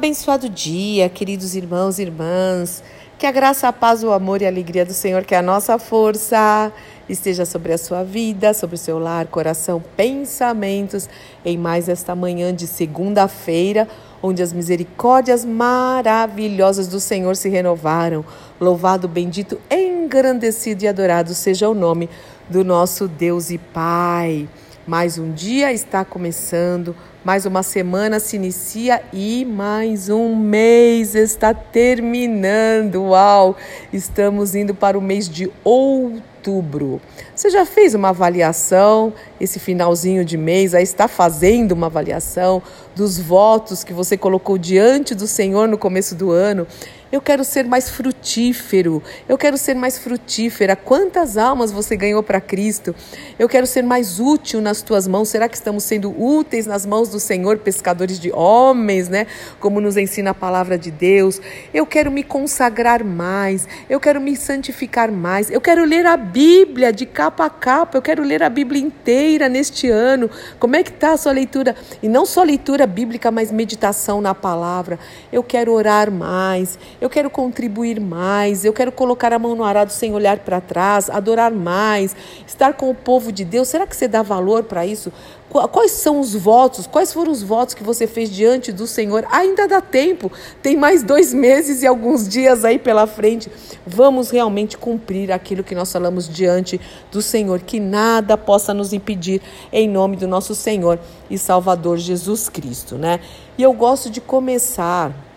Abençoado dia, queridos irmãos e irmãs. Que a graça, a paz, o amor e a alegria do Senhor, que é a nossa força, esteja sobre a sua vida, sobre o seu lar, coração, pensamentos, em mais esta manhã de segunda-feira, onde as misericórdias maravilhosas do Senhor se renovaram. Louvado, bendito, engrandecido e adorado seja o nome do nosso Deus e Pai. Mais um dia está começando, mais uma semana se inicia e mais um mês está terminando. Uau! Estamos indo para o mês de outubro. Você já fez uma avaliação esse finalzinho de mês? Aí está fazendo uma avaliação dos votos que você colocou diante do Senhor no começo do ano? Eu quero ser mais frutífero. Eu quero ser mais frutífera. Quantas almas você ganhou para Cristo? Eu quero ser mais útil nas tuas mãos. Será que estamos sendo úteis nas mãos do Senhor, pescadores de homens, né? Como nos ensina a palavra de Deus. Eu quero me consagrar mais. Eu quero me santificar mais. Eu quero ler a Bíblia de capa a capa. Eu quero ler a Bíblia inteira neste ano. Como é que está a sua leitura? E não só leitura bíblica, mas meditação na palavra. Eu quero orar mais eu quero contribuir mais, eu quero colocar a mão no arado sem olhar para trás, adorar mais, estar com o povo de Deus. Será que você dá valor para isso? Quais são os votos? Quais foram os votos que você fez diante do Senhor? Ainda dá tempo, tem mais dois meses e alguns dias aí pela frente. Vamos realmente cumprir aquilo que nós falamos diante do Senhor, que nada possa nos impedir, em nome do nosso Senhor e Salvador Jesus Cristo, né? E eu gosto de começar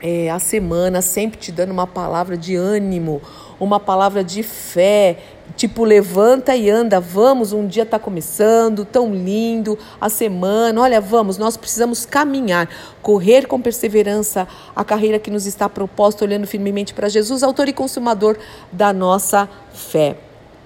é, a semana, sempre te dando uma palavra de ânimo, uma palavra de fé, tipo levanta e anda, vamos, um dia está começando, tão lindo, a semana, olha, vamos, nós precisamos caminhar, correr com perseverança a carreira que nos está proposta, olhando firmemente para Jesus, autor e consumador da nossa fé.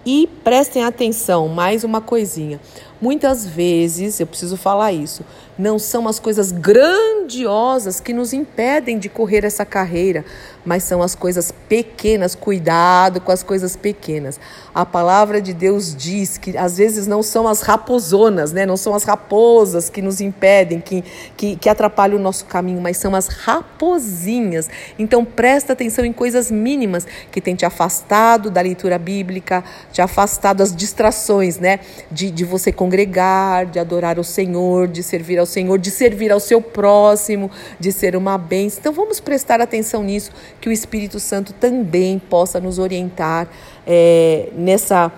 E prestem atenção, mais uma coisinha. Muitas vezes, eu preciso falar isso, não são as coisas grandiosas que nos impedem de correr essa carreira, mas são as coisas pequenas. Cuidado com as coisas pequenas. A palavra de Deus diz que às vezes não são as raposonas, né? não são as raposas que nos impedem, que, que, que atrapalham o nosso caminho, mas são as raposinhas. Então presta atenção em coisas mínimas que têm te afastado da leitura bíblica, te afastado das distrações, né? De, de você congregar congregar, de adorar o Senhor, de servir ao Senhor, de servir ao seu próximo, de ser uma bênção. Então vamos prestar atenção nisso, que o Espírito Santo também possa nos orientar é, nessa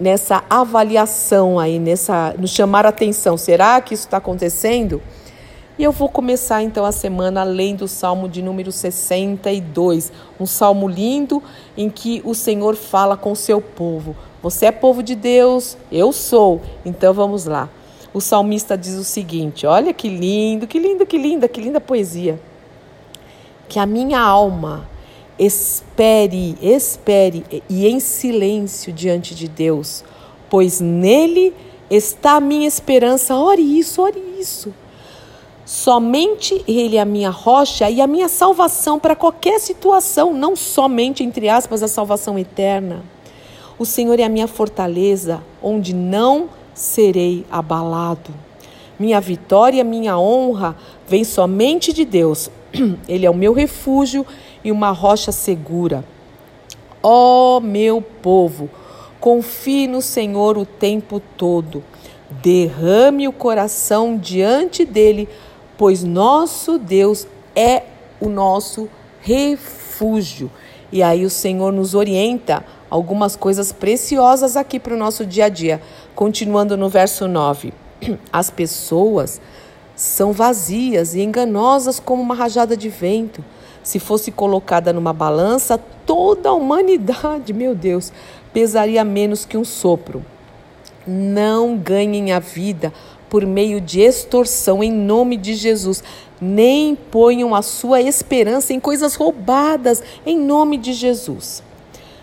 nessa avaliação aí, nessa nos chamar a atenção. Será que isso está acontecendo? E eu vou começar então a semana lendo o Salmo de número 62, um salmo lindo em que o Senhor fala com o seu povo. Você é povo de Deus, eu sou. Então vamos lá. O salmista diz o seguinte: olha que lindo, que lindo, que linda, que linda poesia. Que a minha alma espere, espere e em silêncio diante de Deus, pois nele está a minha esperança. Ore isso, ore isso. Somente Ele é a minha rocha e a minha salvação para qualquer situação, não somente, entre aspas, a salvação eterna. O Senhor é a minha fortaleza, onde não serei abalado. Minha vitória minha honra vem somente de Deus. Ele é o meu refúgio e uma rocha segura. Ó oh, meu povo, confie no Senhor o tempo todo. Derrame o coração diante dele, pois nosso Deus é o nosso refúgio. E aí o Senhor nos orienta algumas coisas preciosas aqui para o nosso dia a dia. Continuando no verso 9: As pessoas são vazias e enganosas como uma rajada de vento. Se fosse colocada numa balança, toda a humanidade, meu Deus, pesaria menos que um sopro. Não ganhem a vida por meio de extorsão em nome de Jesus. Nem ponham a sua esperança em coisas roubadas em nome de Jesus.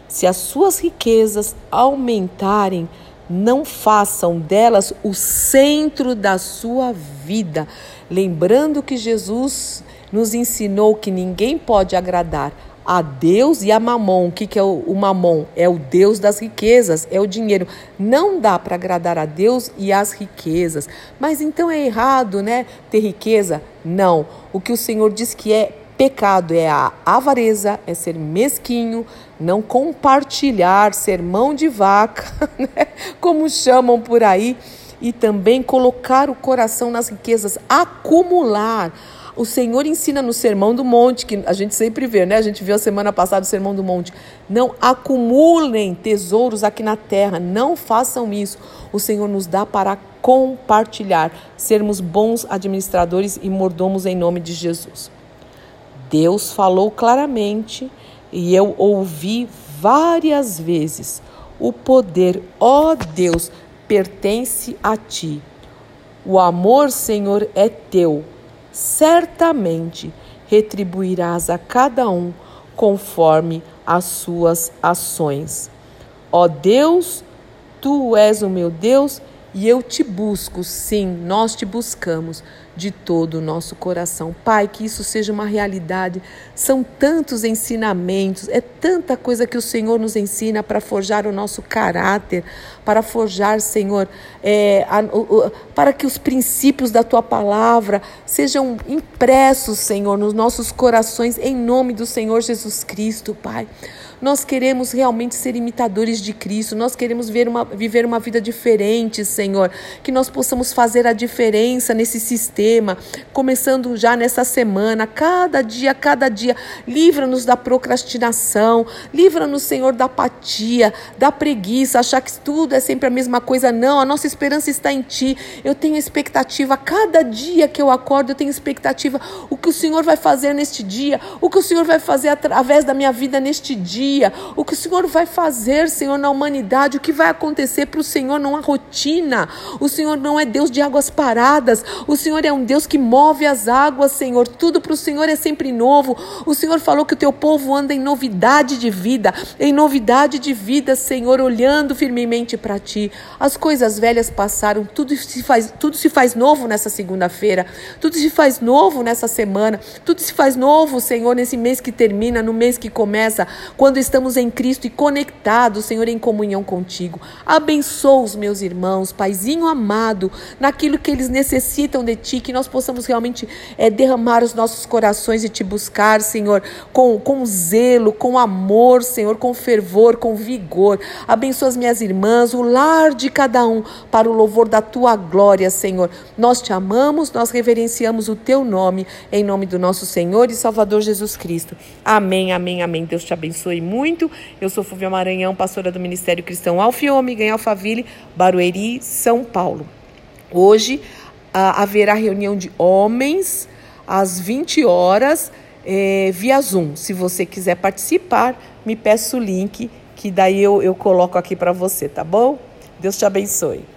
Se as suas riquezas aumentarem, não façam delas o centro da sua vida. Lembrando que Jesus nos ensinou que ninguém pode agradar a Deus e a Mamon. O que, que é o, o Mamon? É o Deus das riquezas, é o dinheiro. Não dá para agradar a Deus e as riquezas. Mas então é errado, né? Ter riqueza? Não. o que o Senhor diz que é pecado é a avareza, é ser mesquinho, não compartilhar, ser mão de vaca, né? como chamam por aí, e também colocar o coração nas riquezas, acumular. O Senhor ensina no Sermão do Monte, que a gente sempre vê, né? A gente viu a semana passada o Sermão do Monte. Não acumulem tesouros aqui na terra, não façam isso. O Senhor nos dá para compartilhar, sermos bons administradores e mordomos em nome de Jesus. Deus falou claramente e eu ouvi várias vezes: o poder, ó Deus, pertence a ti. O amor, Senhor, é teu certamente retribuirás a cada um conforme as suas ações. Ó Deus, tu és o meu Deus e eu te busco, sim, nós te buscamos de todo o nosso coração. Pai, que isso seja uma realidade. São tantos ensinamentos, é tanta coisa que o Senhor nos ensina para forjar o nosso caráter, para forjar, Senhor, é, a, o, para que os princípios da tua palavra sejam impressos, Senhor, nos nossos corações, em nome do Senhor Jesus Cristo, Pai. Nós queremos realmente ser imitadores de Cristo, nós queremos ver uma, viver uma vida diferente, Senhor. Que nós possamos fazer a diferença nesse sistema, começando já nessa semana, cada dia, cada dia. Livra-nos da procrastinação, livra-nos, Senhor, da apatia, da preguiça, achar que tudo é sempre a mesma coisa. Não, a nossa esperança está em Ti. Eu tenho expectativa, cada dia que eu acordo, eu tenho expectativa. O que o Senhor vai fazer neste dia, o que o Senhor vai fazer através da minha vida neste dia dia, o que o Senhor vai fazer, Senhor, na humanidade, o que vai acontecer para o Senhor não há rotina. O Senhor não é Deus de águas paradas, o Senhor é um Deus que move as águas, Senhor. Tudo para o Senhor é sempre novo. O Senhor falou que o teu povo anda em novidade de vida, em novidade de vida, Senhor, olhando firmemente para ti. As coisas velhas passaram, tudo se faz, tudo se faz novo nessa segunda-feira, tudo se faz novo nessa semana, tudo se faz novo, Senhor, nesse mês que termina, no mês que começa, quando estamos em Cristo e conectados, Senhor, em comunhão contigo. Abençoa os meus irmãos, Paizinho amado, naquilo que eles necessitam de ti, que nós possamos realmente é, derramar os nossos corações e te buscar, Senhor, com, com zelo, com amor, Senhor, com fervor, com vigor. Abençoa as minhas irmãs, o lar de cada um, para o louvor da tua glória, Senhor. Nós te amamos, nós reverenciamos o teu nome, em nome do nosso Senhor e Salvador Jesus Cristo. Amém, amém, amém. Deus te abençoe muito muito. Eu sou Fúvia Maranhão, pastora do Ministério Cristão Alfiômega em Alphaville, Barueri, São Paulo. Hoje haverá reunião de homens às 20 horas eh, via Zoom. Se você quiser participar, me peça o link que daí eu, eu coloco aqui para você, tá bom? Deus te abençoe.